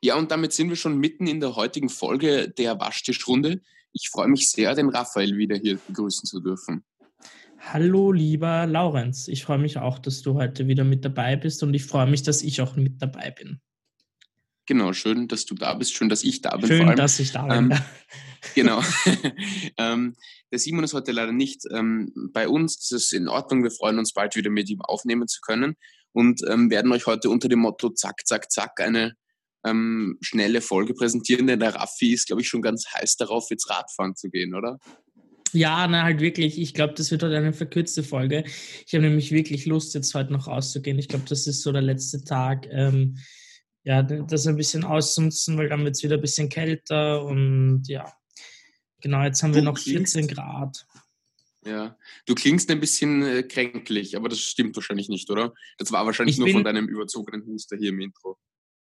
Ja, und damit sind wir schon mitten in der heutigen Folge der Waschtischrunde. Ich freue mich sehr, den Raphael wieder hier begrüßen zu dürfen. Hallo, lieber Laurenz. Ich freue mich auch, dass du heute wieder mit dabei bist und ich freue mich, dass ich auch mit dabei bin. Genau, schön, dass du da bist. Schön, dass ich da bin. Schön, dass ich da bin. Ähm, genau. ähm, der Simon ist heute leider nicht ähm, bei uns. Das ist in Ordnung. Wir freuen uns bald wieder mit ihm aufnehmen zu können und ähm, werden euch heute unter dem Motto Zack, Zack, Zack eine ähm, schnelle Folge präsentieren, denn der Raffi ist, glaube ich, schon ganz heiß darauf, jetzt Radfahren zu gehen, oder? Ja, na halt wirklich. Ich glaube, das wird heute eine verkürzte Folge. Ich habe nämlich wirklich Lust, jetzt heute noch rauszugehen. Ich glaube, das ist so der letzte Tag. Ähm, ja, das ein bisschen auszunutzen, weil dann wird es wieder ein bisschen kälter und ja, genau, jetzt haben du wir noch 14 Grad. Ja, du klingst ein bisschen äh, kränklich, aber das stimmt wahrscheinlich nicht, oder? Das war wahrscheinlich ich nur von deinem überzogenen Huster hier im Intro.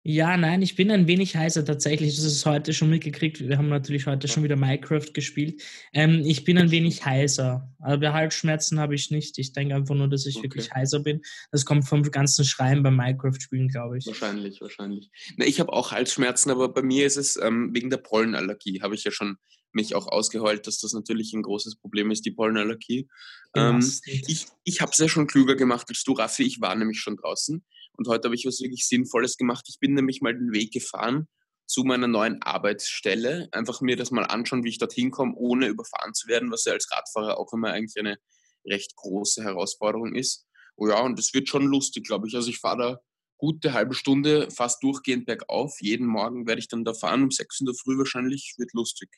Ja, nein, ich bin ein wenig heißer tatsächlich. Das ist heute schon mitgekriegt. Wir haben natürlich heute schon wieder Minecraft gespielt. Ähm, ich bin ein wenig heißer. Aber Halsschmerzen habe ich nicht. Ich denke einfach nur, dass ich okay. wirklich heißer bin. Das kommt vom ganzen Schreien beim Minecraft-Spielen, glaube ich. Wahrscheinlich, wahrscheinlich. Na, ich habe auch Halsschmerzen, aber bei mir ist es ähm, wegen der Pollenallergie. Habe ich ja schon mich auch ausgeheult, dass das natürlich ein großes Problem ist, die Pollenallergie. Ähm, ich ich habe es ja schon klüger gemacht als du, Raffi. Ich war nämlich schon draußen. Und heute habe ich was wirklich Sinnvolles gemacht. Ich bin nämlich mal den Weg gefahren zu meiner neuen Arbeitsstelle. Einfach mir das mal anschauen, wie ich dorthin komme, ohne überfahren zu werden, was ja als Radfahrer auch immer eigentlich eine recht große Herausforderung ist. Oh ja, und das wird schon lustig, glaube ich. Also ich fahre da gute halbe Stunde fast durchgehend bergauf. Jeden Morgen werde ich dann da fahren, um 6 in der Früh wahrscheinlich. Wird lustig.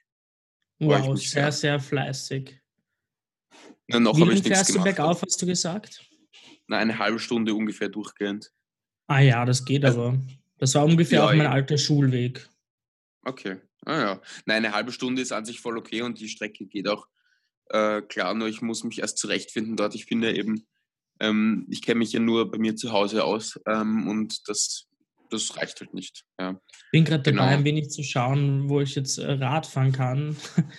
Wow, sehr, sehr, fleißig. Na, noch Wie lange fährst du bergauf, hast du gesagt? Na, eine halbe Stunde ungefähr durchgehend. Ah ja, das geht also, aber. Das war ungefähr ja, auch mein alter Schulweg. Okay. Ah ja. Nein, eine halbe Stunde ist an sich voll okay und die Strecke geht auch äh, klar, nur ich muss mich erst zurechtfinden dort. Ich bin ja eben, ähm, ich kenne mich ja nur bei mir zu Hause aus ähm, und das, das reicht halt nicht. Ja. Bin gerade dabei, genau. ein wenig zu schauen, wo ich jetzt äh, Rad fahren kann.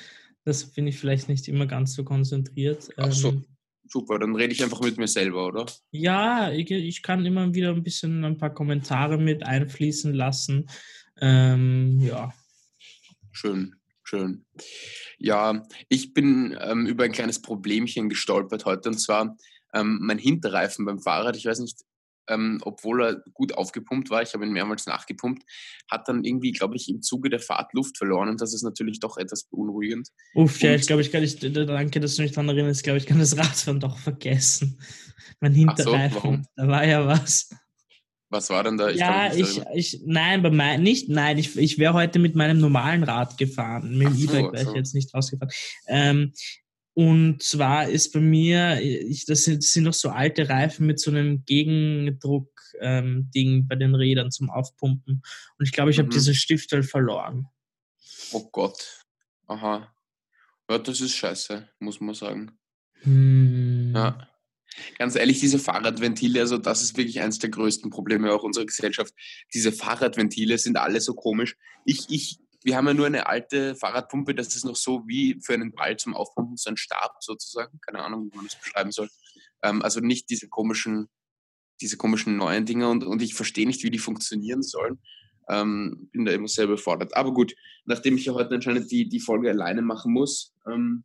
Das bin ich vielleicht nicht immer ganz so konzentriert. Ach so. Super, dann rede ich einfach mit mir selber, oder? Ja, ich, ich kann immer wieder ein bisschen ein paar Kommentare mit einfließen lassen. Ähm, ja. Schön, schön. Ja, ich bin ähm, über ein kleines Problemchen gestolpert heute und zwar ähm, mein Hinterreifen beim Fahrrad. Ich weiß nicht, ähm, obwohl er gut aufgepumpt war, ich habe ihn mehrmals nachgepumpt, hat dann irgendwie, glaube ich, im Zuge der Fahrt Luft verloren und das ist natürlich doch etwas beunruhigend. Uff, ja, ich glaube, ich kann nicht, danke, dass du mich daran erinnerst, ich glaube, ich kann das Radfahren doch vergessen. Mein Hinterreifen, so, da war ja was. Was war denn da? Ich ja, ich, ich, nein, bei mein, nicht, nein, ich, ich wäre heute mit meinem normalen Rad gefahren. Mit dem E-Bike wäre ich jetzt nicht rausgefahren. Ähm, und zwar ist bei mir, ich, das, sind, das sind noch so alte Reifen mit so einem Gegendruck-Ding ähm, bei den Rädern zum Aufpumpen. Und ich glaube, ich mhm. habe diese Stiftel verloren. Oh Gott. Aha. Ja, das ist scheiße, muss man sagen. Hm. Ja. Ganz ehrlich, diese Fahrradventile, also das ist wirklich eines der größten Probleme auch unserer Gesellschaft. Diese Fahrradventile sind alle so komisch. Ich, ich wir haben ja nur eine alte Fahrradpumpe, das ist noch so wie für einen Ball zum Aufpumpen, so ein Stab sozusagen. Keine Ahnung, wie man das beschreiben soll. Ähm, also nicht diese komischen, diese komischen neuen Dinger und, und ich verstehe nicht, wie die funktionieren sollen. Ähm, bin da immer sehr überfordert. Aber gut, nachdem ich ja heute anscheinend die, die Folge alleine machen muss. Ähm,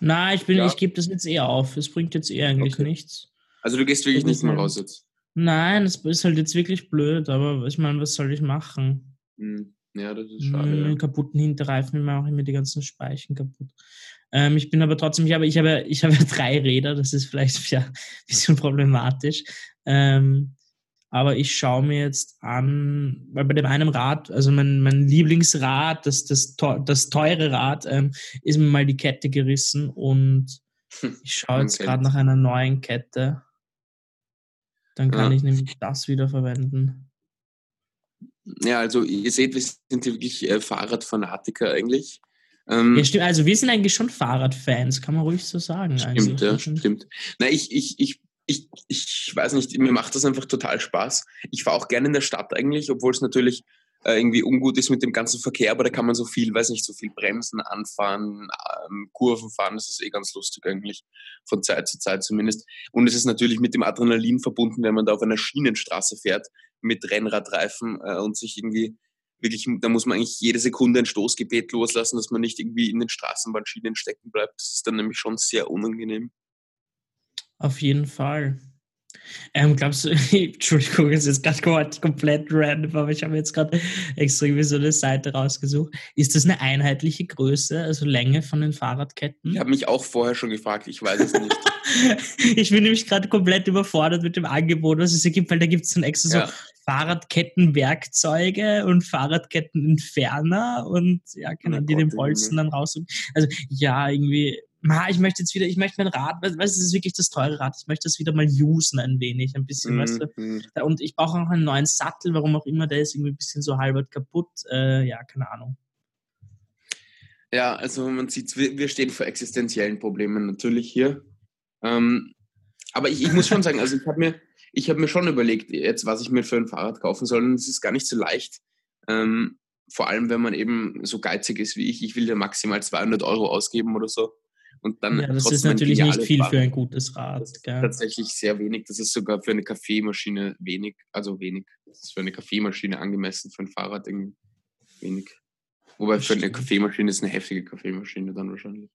Na, ich bin, ja. ich gebe das jetzt eher auf. Es bringt jetzt eher eigentlich okay. nichts. Also du gehst wirklich nicht mehr raus jetzt? Nein, es ist halt jetzt wirklich blöd, aber ich meine, was soll ich machen? Hm. Ja, das ist schade. Mit ja. kaputten Hinterreifen mache ich mir die ganzen Speichen kaputt. Ähm, ich bin aber trotzdem, ich habe, ich habe, ich habe drei Räder, das ist vielleicht ja, ein bisschen problematisch. Ähm, aber ich schaue mir jetzt an, weil bei dem einen Rad, also mein, mein Lieblingsrad, das, das, das teure Rad, ähm, ist mir mal die Kette gerissen und ich schaue jetzt gerade nach einer neuen Kette. Dann kann ja. ich nämlich das wieder verwenden. Ja, also ihr seht, wir sind wirklich äh, Fahrradfanatiker eigentlich. Ähm, ja, stimmt. Also wir sind eigentlich schon Fahrradfans, kann man ruhig so sagen. Stimmt, ja, stimmt. Na, ich, ich, ich, ich, ich weiß nicht, mir macht das einfach total Spaß. Ich fahre auch gerne in der Stadt eigentlich, obwohl es natürlich äh, irgendwie ungut ist mit dem ganzen Verkehr, aber da kann man so viel, weiß nicht, so viel bremsen, anfahren, ähm, Kurven fahren, das ist eh ganz lustig eigentlich, von Zeit zu Zeit zumindest. Und es ist natürlich mit dem Adrenalin verbunden, wenn man da auf einer Schienenstraße fährt, mit Rennradreifen äh, und sich irgendwie wirklich, da muss man eigentlich jede Sekunde ein Stoßgebet loslassen, dass man nicht irgendwie in den Straßenbahnschienen stecken bleibt. Das ist dann nämlich schon sehr unangenehm. Auf jeden Fall. Ähm, glaubst du, Entschuldigung, es ist gerade komplett random, aber ich habe jetzt gerade irgendwie so eine Seite rausgesucht. Ist das eine einheitliche Größe, also Länge von den Fahrradketten? Ich habe mich auch vorher schon gefragt, ich weiß es nicht. ich bin nämlich gerade komplett überfordert mit dem Angebot, was es hier gibt, weil da gibt es dann extra ja. so Fahrradkettenwerkzeuge und Fahrradkettenentferner und ja, man die den Bolzen dann raussuchen. Also ja, irgendwie ma, ich möchte jetzt wieder, ich möchte mein Rad, weißt du, das ist wirklich das teure Rad, ich möchte das wieder mal usen ein wenig, ein bisschen, mm, weißt du. Mhm. Und ich brauche auch einen neuen Sattel, warum auch immer, der ist irgendwie ein bisschen so halbert kaputt. Äh, ja, keine Ahnung. Ja, also man sieht, wir stehen vor existenziellen Problemen natürlich hier. Ähm, aber ich, ich, muss schon sagen, also ich habe mir, ich mir schon überlegt, jetzt, was ich mir für ein Fahrrad kaufen soll. Und es ist gar nicht so leicht. Ähm, vor allem, wenn man eben so geizig ist wie ich. Ich will ja maximal 200 Euro ausgeben oder so. Und dann ja, das ist natürlich nicht viel Fahrrad. für ein gutes Rad. Das tatsächlich sehr wenig. Das ist sogar für eine Kaffeemaschine wenig, also wenig. Das ist für eine Kaffeemaschine angemessen, für ein Fahrrad irgendwie wenig. Wobei für eine Kaffeemaschine ist eine heftige Kaffeemaschine dann wahrscheinlich.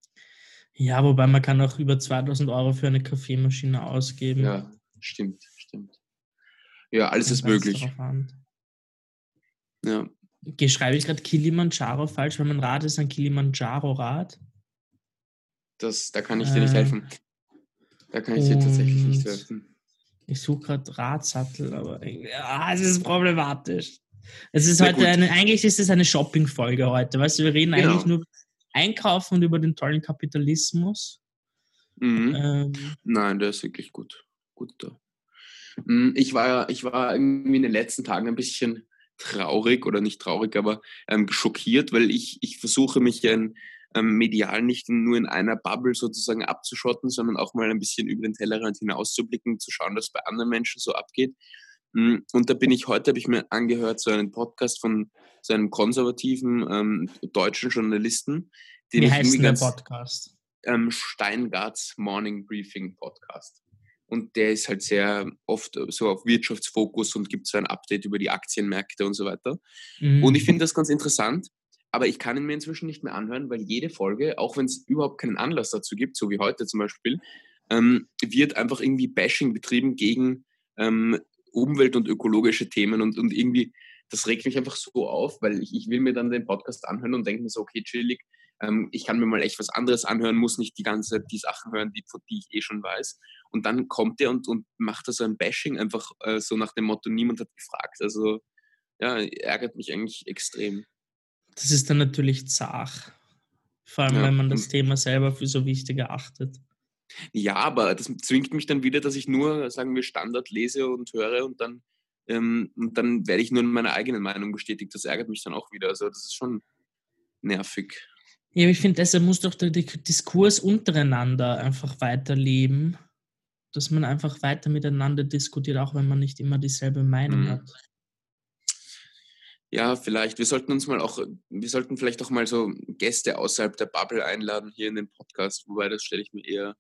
Ja, wobei man kann auch über 2000 Euro für eine Kaffeemaschine ausgeben. Ja, stimmt, stimmt. Ja, alles ist möglich. Ja. Schreibe ich gerade Kilimanjaro falsch, weil mein Rad ist ein Kilimanjaro-Rad. Das, da kann ich dir nicht helfen. Da kann ich dir tatsächlich nicht helfen. Ich suche gerade Radsattel, aber ja, es ist problematisch. Es ist heute eine, eigentlich ist es eine Shopping-Folge heute. Weißt du, wir reden genau. eigentlich nur Einkaufen und über den tollen Kapitalismus. Mhm. Ähm, Nein, der ist wirklich gut. Gut da. Mm, ich war, ich war irgendwie in den letzten Tagen ein bisschen traurig oder nicht traurig, aber ähm, schockiert, weil ich, ich versuche mich in ähm, medial nicht nur in einer Bubble sozusagen abzuschotten, sondern auch mal ein bisschen über den Tellerrand hinauszublicken, zu schauen, was bei anderen Menschen so abgeht. Mm, und da bin ich heute, habe ich mir angehört, so einen Podcast von so einem konservativen ähm, deutschen Journalisten. Den Wie heißt der Podcast? Ähm, Steingarts Morning Briefing Podcast. Und der ist halt sehr oft so auf Wirtschaftsfokus und gibt so ein Update über die Aktienmärkte und so weiter. Mhm. Und ich finde das ganz interessant, aber ich kann ihn mir inzwischen nicht mehr anhören, weil jede Folge, auch wenn es überhaupt keinen Anlass dazu gibt, so wie heute zum Beispiel, ähm, wird einfach irgendwie Bashing betrieben gegen ähm, Umwelt- und ökologische Themen und, und irgendwie, das regt mich einfach so auf, weil ich, ich will mir dann den Podcast anhören und denke mir so, okay, chillig, ähm, ich kann mir mal echt was anderes anhören, muss nicht die ganze Zeit die Sachen hören, die, die ich eh schon weiß. Und dann kommt er und, und macht da so ein Bashing einfach äh, so nach dem Motto, niemand hat gefragt. Also ja, ärgert mich eigentlich extrem. Das ist dann natürlich zart. Vor allem, ja. wenn man das Thema selber für so wichtig erachtet. Ja, aber das zwingt mich dann wieder, dass ich nur, sagen wir, Standard lese und höre und dann, ähm, und dann werde ich nur in meiner eigenen Meinung bestätigt. Das ärgert mich dann auch wieder. Also das ist schon nervig. Ja, ich finde, deshalb muss doch der Diskurs untereinander einfach weiterleben, dass man einfach weiter miteinander diskutiert, auch wenn man nicht immer dieselbe Meinung mhm. hat. Ja, vielleicht. Wir sollten uns mal auch, wir sollten vielleicht auch mal so Gäste außerhalb der Bubble einladen hier in den Podcast, wobei das stelle ich mir eher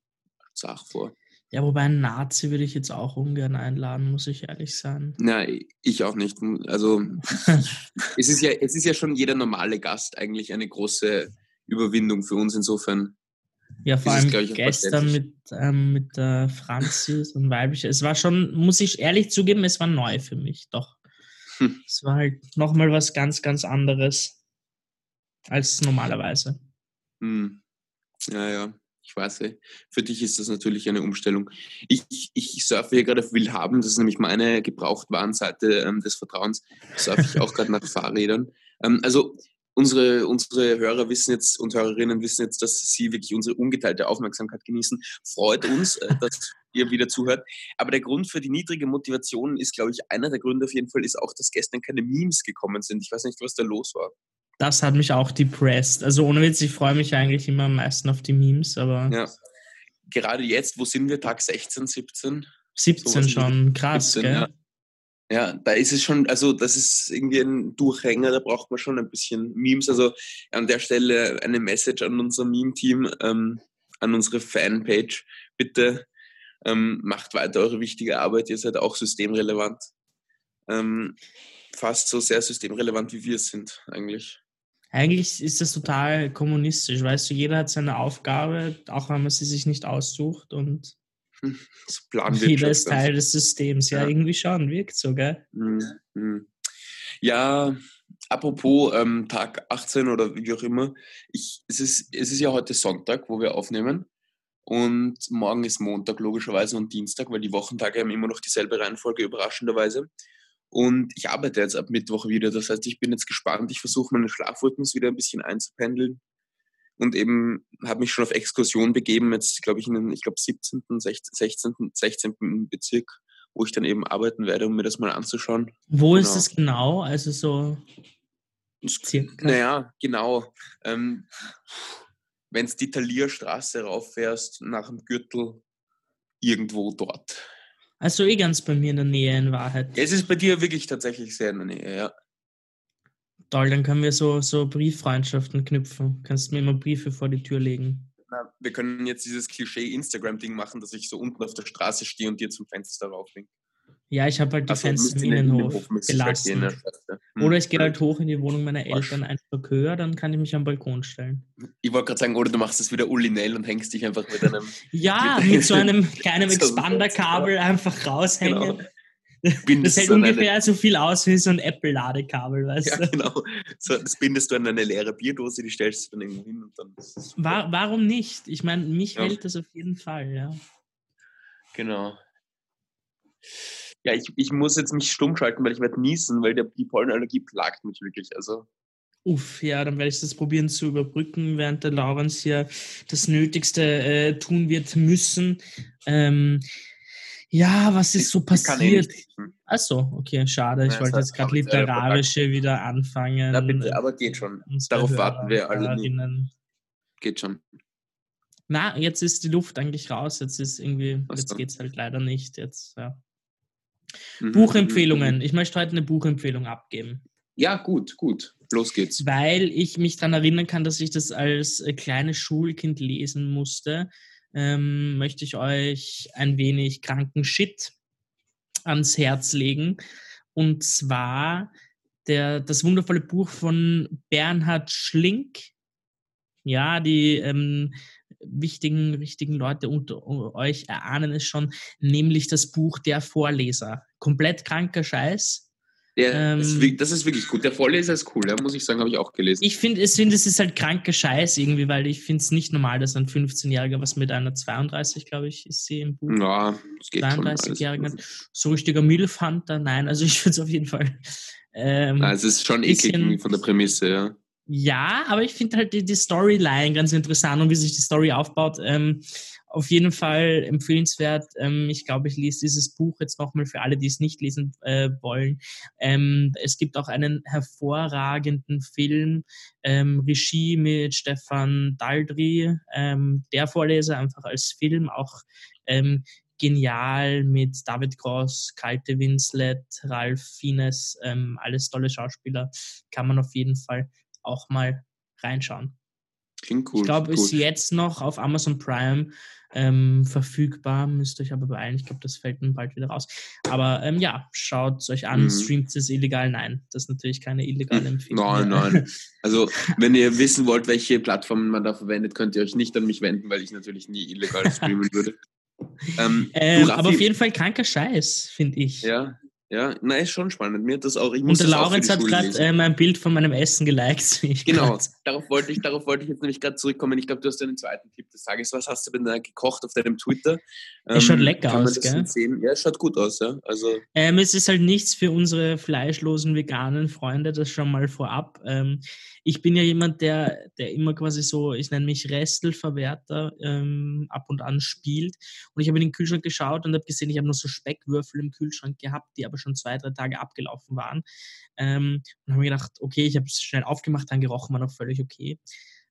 zach vor. Ja, wobei ein Nazi würde ich jetzt auch ungern einladen, muss ich ehrlich sein. Nein, ich auch nicht. Also es ist ja, es ist ja schon jeder normale Gast eigentlich eine große Überwindung für uns insofern. Ja, vor allem es, gestern mit, ähm, mit der Franzis und weibliche. Es war schon, muss ich ehrlich zugeben, es war neu für mich, doch. Hm. Es war halt nochmal was ganz, ganz anderes als normalerweise. Hm. Ja, ja, ich weiß. Ey. Für dich ist das natürlich eine Umstellung. Ich, ich surfe hier gerade auf Willhaben, das ist nämlich meine Gebrauchtwarenseite ähm, des Vertrauens. Surfe ich auch gerade nach Fahrrädern. Ähm, also unsere, unsere Hörer wissen jetzt und Hörerinnen wissen jetzt, dass sie wirklich unsere ungeteilte Aufmerksamkeit genießen. Freut uns, äh, dass ihr wieder zuhört. Aber der Grund für die niedrige Motivation ist, glaube ich, einer der Gründe auf jeden Fall ist auch, dass gestern keine Memes gekommen sind. Ich weiß nicht, was da los war. Das hat mich auch depressed. Also ohne Witz, ich freue mich eigentlich immer am meisten auf die Memes, aber. Ja. Gerade jetzt, wo sind wir? Tag 16, 17? 17 schon, krass, 17, gell? Ja. Ja, da ist es schon, also das ist irgendwie ein Durchhänger, da braucht man schon ein bisschen Memes. Also an der Stelle eine Message an unser Meme-Team, ähm, an unsere Fanpage. Bitte ähm, macht weiter eure wichtige Arbeit, ihr seid auch systemrelevant. ähm, fast so sehr systemrelevant, wie wir es sind, eigentlich. Eigentlich ist das total kommunistisch, weißt du, jeder hat seine Aufgabe, auch wenn man sie sich nicht aussucht und jeder ist Teil des Systems. Ja, ja, irgendwie schon, wirkt so, gell? Mhm. Ja, apropos ähm, Tag 18 oder wie auch immer, ich, es, ist, es ist ja heute Sonntag, wo wir aufnehmen. Und morgen ist Montag logischerweise und Dienstag, weil die Wochentage haben immer noch dieselbe Reihenfolge, überraschenderweise. Und ich arbeite jetzt ab Mittwoch wieder. Das heißt, ich bin jetzt gespannt. Ich versuche meinen Schlafrhythmus wieder ein bisschen einzupendeln. Und eben habe mich schon auf Exkursion begeben, jetzt glaube ich in den, ich glaube 17., 16., 16. Bezirk, wo ich dann eben arbeiten werde, um mir das mal anzuschauen. Wo genau. ist es genau? Also so circa? Naja, genau. Ähm, Wenn du die Talierstraße rauffährst, nach dem Gürtel, irgendwo dort. Also eh ganz bei mir in der Nähe in Wahrheit. Es ist bei dir wirklich tatsächlich sehr in der Nähe, ja. Toll, dann können wir so, so Brieffreundschaften knüpfen. Kannst mir immer Briefe vor die Tür legen. Na, wir können jetzt dieses Klischee-Instagram-Ding machen, dass ich so unten auf der Straße stehe und dir zum Fenster raufwinke. Ja, ich habe halt die also, Fenster im Innenhof gelassen. Halt hm. Oder ich gehe halt hoch in die Wohnung meiner Eltern einfach höher, dann kann ich mich am Balkon stellen. Ich wollte gerade sagen, oder du machst es wieder ulinell und hängst dich einfach mit einem... ja, mit, mit so einem kleinen Expander-Kabel einfach raushängen. Genau. Bindest das hält ungefähr eine... so viel aus wie so ein Apple-Ladekabel, weißt ja, du? Ja, genau. So, das bindest du an eine leere Bierdose, die stellst du dann irgendwo hin und dann. War, warum nicht? Ich meine, mich ja. hält das auf jeden Fall, ja. Genau. Ja, ich, ich muss jetzt mich stumm schalten, weil ich werde niesen, weil der, die Pollenallergie plagt mich wirklich. Also. Uff, ja, dann werde ich das probieren zu überbrücken, während der Laurens hier das Nötigste äh, tun wird müssen. Ähm, ja, was ist so passiert? Achso, okay, schade. Ich ja, wollte jetzt gerade literarische wieder anfangen. Na bitte, aber geht schon. Darauf Hörer, warten wir alle. Nie. Geht schon. Na, jetzt ist die Luft eigentlich raus. Jetzt ist irgendwie, jetzt geht es halt leider nicht. Jetzt, ja. Mhm. Buchempfehlungen. Mhm. Ich möchte heute eine Buchempfehlung abgeben. Ja, gut, gut. Los geht's. Weil ich mich daran erinnern kann, dass ich das als äh, kleines Schulkind lesen musste, ähm, möchte ich euch ein wenig kranken Shit ans Herz legen. Und zwar der, das wundervolle Buch von Bernhard Schlink. Ja, die ähm, wichtigen, richtigen Leute unter euch erahnen es schon, nämlich das Buch Der Vorleser. Komplett kranker Scheiß. Der, ähm, ist, das ist wirklich gut. Der Vorleser ist cool, ja, muss ich sagen, habe ich auch gelesen. Ich finde, es, find, es ist halt kranker Scheiß irgendwie, weil ich finde es nicht normal, dass ein 15-Jähriger was mit einer 32, glaube ich, ist sie im Buch. Ja, das geht 32-Jährigen. So richtiger Milfhunter, nein, also ich finde es auf jeden Fall. Ähm, also es ist schon eklig von der Prämisse, ja. Ja, aber ich finde halt die, die, Storyline ganz interessant und wie sich die Story aufbaut. Ähm, auf jeden Fall empfehlenswert. Ähm, ich glaube, ich lese dieses Buch jetzt nochmal für alle, die es nicht lesen äh, wollen. Ähm, es gibt auch einen hervorragenden Film, ähm, Regie mit Stefan Daldry, ähm, der Vorleser einfach als Film, auch ähm, genial mit David Cross, Kalte Winslet, Ralph Fiennes, ähm, alles tolle Schauspieler, kann man auf jeden Fall auch mal reinschauen. Klingt cool. Ich glaube, ist jetzt noch auf Amazon Prime ähm, verfügbar. Müsst euch aber beeilen. Ich glaube, das fällt dann bald wieder raus. Aber ähm, ja, schaut es euch an. Mhm. Streamt es illegal? Nein, das ist natürlich keine illegale hm. Empfehlung. Nein, nein. Also, wenn ihr wissen wollt, welche Plattformen man da verwendet, könnt ihr euch nicht an mich wenden, weil ich natürlich nie illegal streamen würde. Ähm, ähm, aber auf jeden Fall kranker Scheiß, finde ich. Ja, ja, na, ist schon spannend. Mir das auch, ich muss Und der Laurenz hat gerade äh, mein Bild von meinem Essen geliked. Genau, darauf wollte, ich, darauf wollte ich jetzt nämlich gerade zurückkommen. Ich glaube, du hast einen zweiten Tipp des Tages. Was hast du denn da gekocht auf deinem Twitter? Ähm, es schaut ähm, lecker aus, gell? Sehen? Ja, es schaut gut aus, ja. Also ähm, es ist halt nichts für unsere fleischlosen veganen Freunde, das schon mal vorab. Ähm, ich bin ja jemand, der, der immer quasi so, ich nenne mich Restelverwerter, ähm, ab und an spielt. Und ich habe in den Kühlschrank geschaut und habe gesehen, ich habe noch so Speckwürfel im Kühlschrank gehabt, die aber schon zwei, drei Tage abgelaufen waren. Ähm, und habe mir gedacht, okay, ich habe es schnell aufgemacht, dann gerochen war noch völlig okay.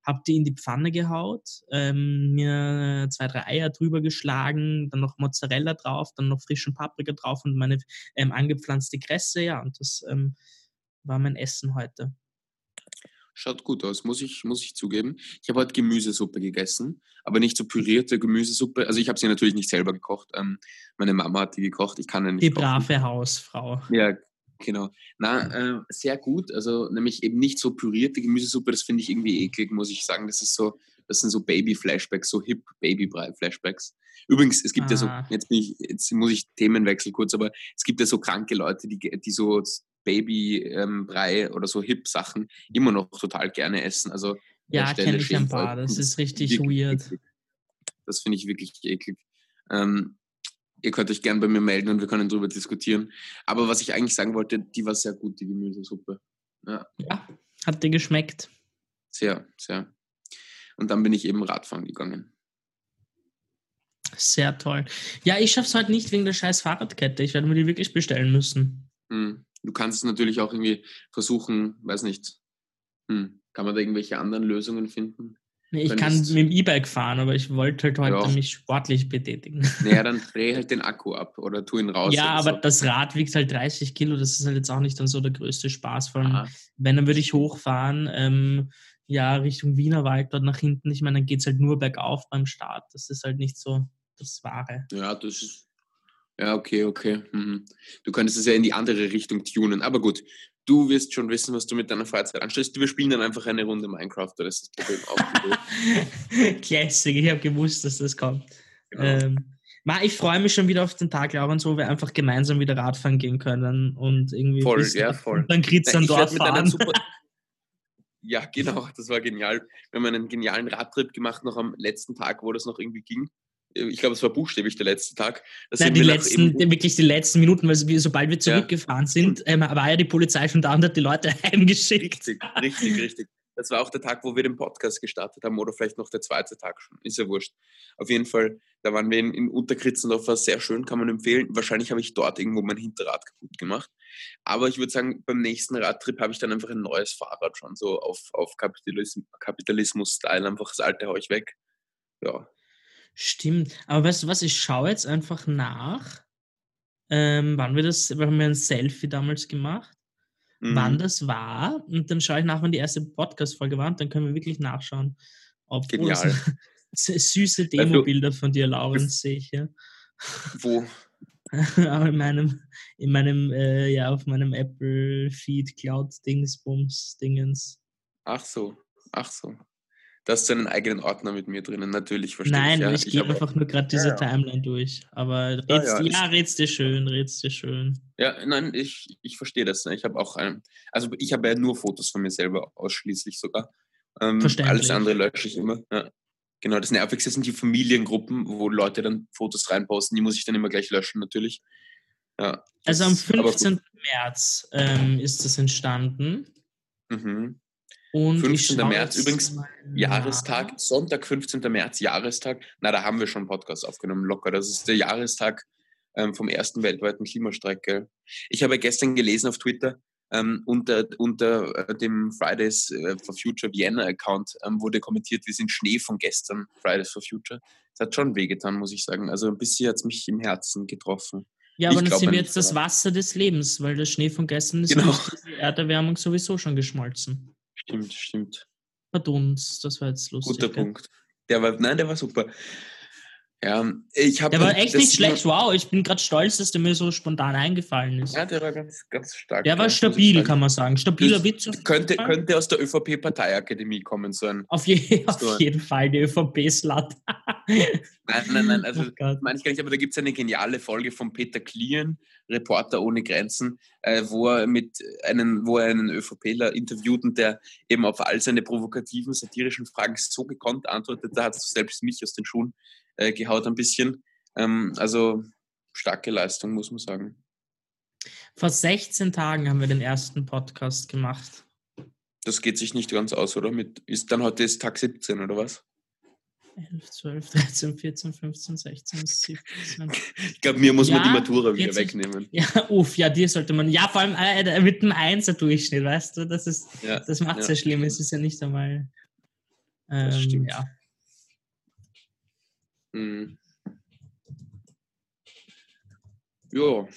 Habe die in die Pfanne gehaut, ähm, mir zwei, drei Eier drüber geschlagen, dann noch Mozzarella drauf, dann noch frischen Paprika drauf und meine ähm, angepflanzte Kresse. Ja, und das ähm, war mein Essen heute. Schaut gut aus, muss ich, muss ich zugeben. Ich habe heute Gemüsesuppe gegessen, aber nicht so pürierte Gemüsesuppe. Also ich habe sie natürlich nicht selber gekocht. Ähm, meine Mama hat die gekocht. Ich kann ja nicht. Die brave Hausfrau. Ja, Genau. Na, äh, sehr gut. Also nämlich eben nicht so pürierte Gemüsesuppe, das finde ich irgendwie eklig, muss ich sagen. Das ist so, das sind so Baby-Flashbacks, so hip Baby-Flashbacks. Übrigens, es gibt ah. ja so, ah. jetzt, bin ich, jetzt muss ich Themenwechsel kurz, aber es gibt ja so kranke Leute, die, die so Baby-Brei ähm, oder so Hip-Sachen immer noch total gerne essen. Also ja, kenne ich ein paar. Das ist richtig weird. Eklig. Das finde ich wirklich eklig. Ähm, ihr könnt euch gerne bei mir melden und wir können darüber diskutieren. Aber was ich eigentlich sagen wollte, die war sehr gut, die Gemüsesuppe. Ja, ja hat dir geschmeckt? Sehr, sehr. Und dann bin ich eben Radfahren gegangen. Sehr toll. Ja, ich schaffe es halt nicht wegen der scheiß Fahrradkette. Ich werde mir die wirklich bestellen müssen. Hm. Du kannst es natürlich auch irgendwie versuchen, weiß nicht. Hm. Kann man da irgendwelche anderen Lösungen finden? Nee, ich kann mit dem E-Bike fahren, aber ich wollte halt heute ja. mich sportlich betätigen. Naja, dann dreh halt den Akku ab oder tu ihn raus. Ja, aber so. das Rad wiegt halt 30 Kilo, das ist halt jetzt auch nicht dann so der größte Spaß. Vor allem, wenn, dann würde ich hochfahren, ähm, ja, Richtung Wienerwald, dort nach hinten. Ich meine, dann geht es halt nur bergauf beim Start. Das ist halt nicht so das Wahre. Ja, das ist. Ja, okay, okay. Mhm. Du könntest es ja in die andere Richtung tunen. Aber gut, du wirst schon wissen, was du mit deiner Freizeit anstellst. Wir spielen dann einfach eine Runde Minecraft, da ist das Problem auch. Classic, ich habe gewusst, dass das kommt. Genau. Ähm, ich freue mich schon wieder auf den Tag, Laurens, wo wir einfach gemeinsam wieder Radfahren gehen können und irgendwie. Voll, ja, voll. Dann kriegst dann dort fahren. ja, genau, das war genial. Wir haben einen genialen Radtrip gemacht, noch am letzten Tag, wo das noch irgendwie ging ich glaube, es war buchstäblich der letzte Tag. Nein, die letzten, wirklich die letzten Minuten, weil wir, sobald wir zurückgefahren ja. sind, ähm, war ja die Polizei schon da und hat die Leute heimgeschickt. Richtig, richtig, richtig. Das war auch der Tag, wo wir den Podcast gestartet haben oder vielleicht noch der zweite Tag schon. Ist ja wurscht. Auf jeden Fall, da waren wir in, in Unterkritzendorf, war sehr schön, kann man empfehlen. Wahrscheinlich habe ich dort irgendwo mein Hinterrad kaputt gemacht. Aber ich würde sagen, beim nächsten Radtrip habe ich dann einfach ein neues Fahrrad schon, so auf, auf Kapitalismus-Style, Kapitalismus einfach das alte haue ich weg. Ja, Stimmt. Aber weißt du was, ich schaue jetzt einfach nach, ähm, wann wir das, wir haben ja ein Selfie damals gemacht, mhm. wann das war. Und dann schaue ich nach, wann die erste Podcast-Folge war. Und dann können wir wirklich nachschauen, ob Genial. süße Demo-Bilder von dir, Laurens, sehe ich ja. Wo? in meinem, in meinem, äh, ja, auf meinem Apple Feed Cloud Dingsbums Dingens. Ach so, ach so. Du hast einen eigenen Ordner mit mir drinnen, natürlich, verstehe Nein, ich. Ja. ich, ich gehe einfach nur gerade diese ja, ja. Timeline durch. Aber redst, ja, ja, redst dir schön, redst dir schön. Ja, nein, ich, ich verstehe das. Ne. Ich habe auch, ein, also ich habe ja nur Fotos von mir selber, ausschließlich sogar. Ähm, alles andere lösche ich immer. Ja. Genau, das Nervigste sind die Familiengruppen, wo Leute dann Fotos reinposten. Die muss ich dann immer gleich löschen, natürlich. Ja, also am 15. März ähm, ist das entstanden. Mhm. Und 15. März übrigens, Jahrestag, Sonntag, 15. März, Jahrestag. Na, da haben wir schon einen Podcast aufgenommen, locker. Das ist der Jahrestag ähm, vom ersten weltweiten Klimastreik. Gell? Ich habe gestern gelesen auf Twitter, ähm, unter, unter äh, dem Fridays äh, for Future Vienna Account ähm, wurde kommentiert, wir sind Schnee von gestern, Fridays for Future. Das hat schon wehgetan, muss ich sagen. Also ein bisschen hat es mich im Herzen getroffen. Ja, aber ich dann sind wir jetzt das Wasser des Lebens, weil der Schnee von gestern ist genau. durch die Erderwärmung sowieso schon geschmolzen. Stimmt, stimmt. Verdunst, das war jetzt lustig. Guter gell? Punkt. Der war, nein, der war super. Ja, ich habe. Der war echt nicht schlecht. Wow, ich bin gerade stolz, dass der mir so spontan eingefallen ist. Ja, der war ganz, ganz stark. Der war stabil, kann man sagen. Stabiler Witz. Könnte, könnte aus der ÖVP-Parteiakademie kommen, so ein. Auf, je, auf so jeden Fall, die ÖVP-Slut. nein, nein, nein. Also, oh meine ich gar nicht, aber da gibt es eine geniale Folge von Peter Klien, Reporter ohne Grenzen, äh, wo er mit einem, wo er einen ÖVPler interviewt und der eben auf all seine provokativen, satirischen Fragen so gekonnt antwortet, da hat es selbst mich aus den Schuhen äh, gehaut ein bisschen. Ähm, also starke Leistung, muss man sagen. Vor 16 Tagen haben wir den ersten Podcast gemacht. Das geht sich nicht ganz aus, oder? Mit, ist dann heute ist Tag 17, oder was? 11, 12, 13, 14, 15, 16, 17. ich glaube, mir muss ja, man die Matura wieder wegnehmen. Ja, uff, ja, dir sollte man. Ja, vor allem äh, mit einem Einser-Durchschnitt, weißt du? Das, ist, ja, das macht es ja. ja schlimm. Es ist ja nicht einmal. Ähm, das stimmt. Ja. Mhm. Ja.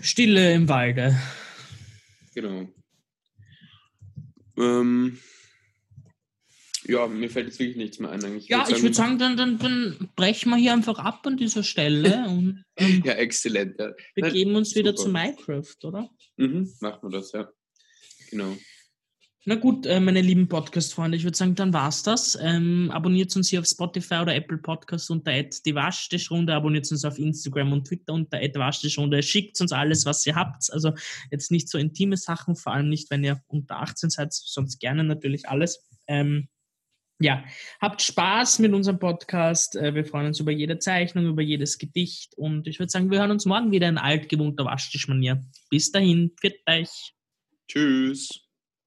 Stille im Walde. Genau. Ähm, ja, mir fällt jetzt wirklich nichts mehr ein. Eigentlich. Ja, ich würde sagen, dann, dann, dann brechen wir hier einfach ab an dieser Stelle und ähm, ja, exzellent. Ja. begeben uns Super. wieder zu Minecraft, oder? Mhm, machen wir das, ja. Genau. Na gut, äh, meine lieben Podcast-Freunde, ich würde sagen, dann war's das. Ähm, abonniert uns hier auf Spotify oder Apple Podcasts unter die Waschtischrunde, abonniert uns auf Instagram und Twitter unter Waschtischrunde, schickt uns alles, was ihr habt. Also jetzt nicht so intime Sachen, vor allem nicht, wenn ihr unter 18 seid, sonst gerne natürlich alles. Ähm, ja, habt Spaß mit unserem Podcast. Äh, wir freuen uns über jede Zeichnung, über jedes Gedicht und ich würde sagen, wir hören uns morgen wieder in altgewohnter Waschtischmanier. Bis dahin, pfiat euch. Tschüss.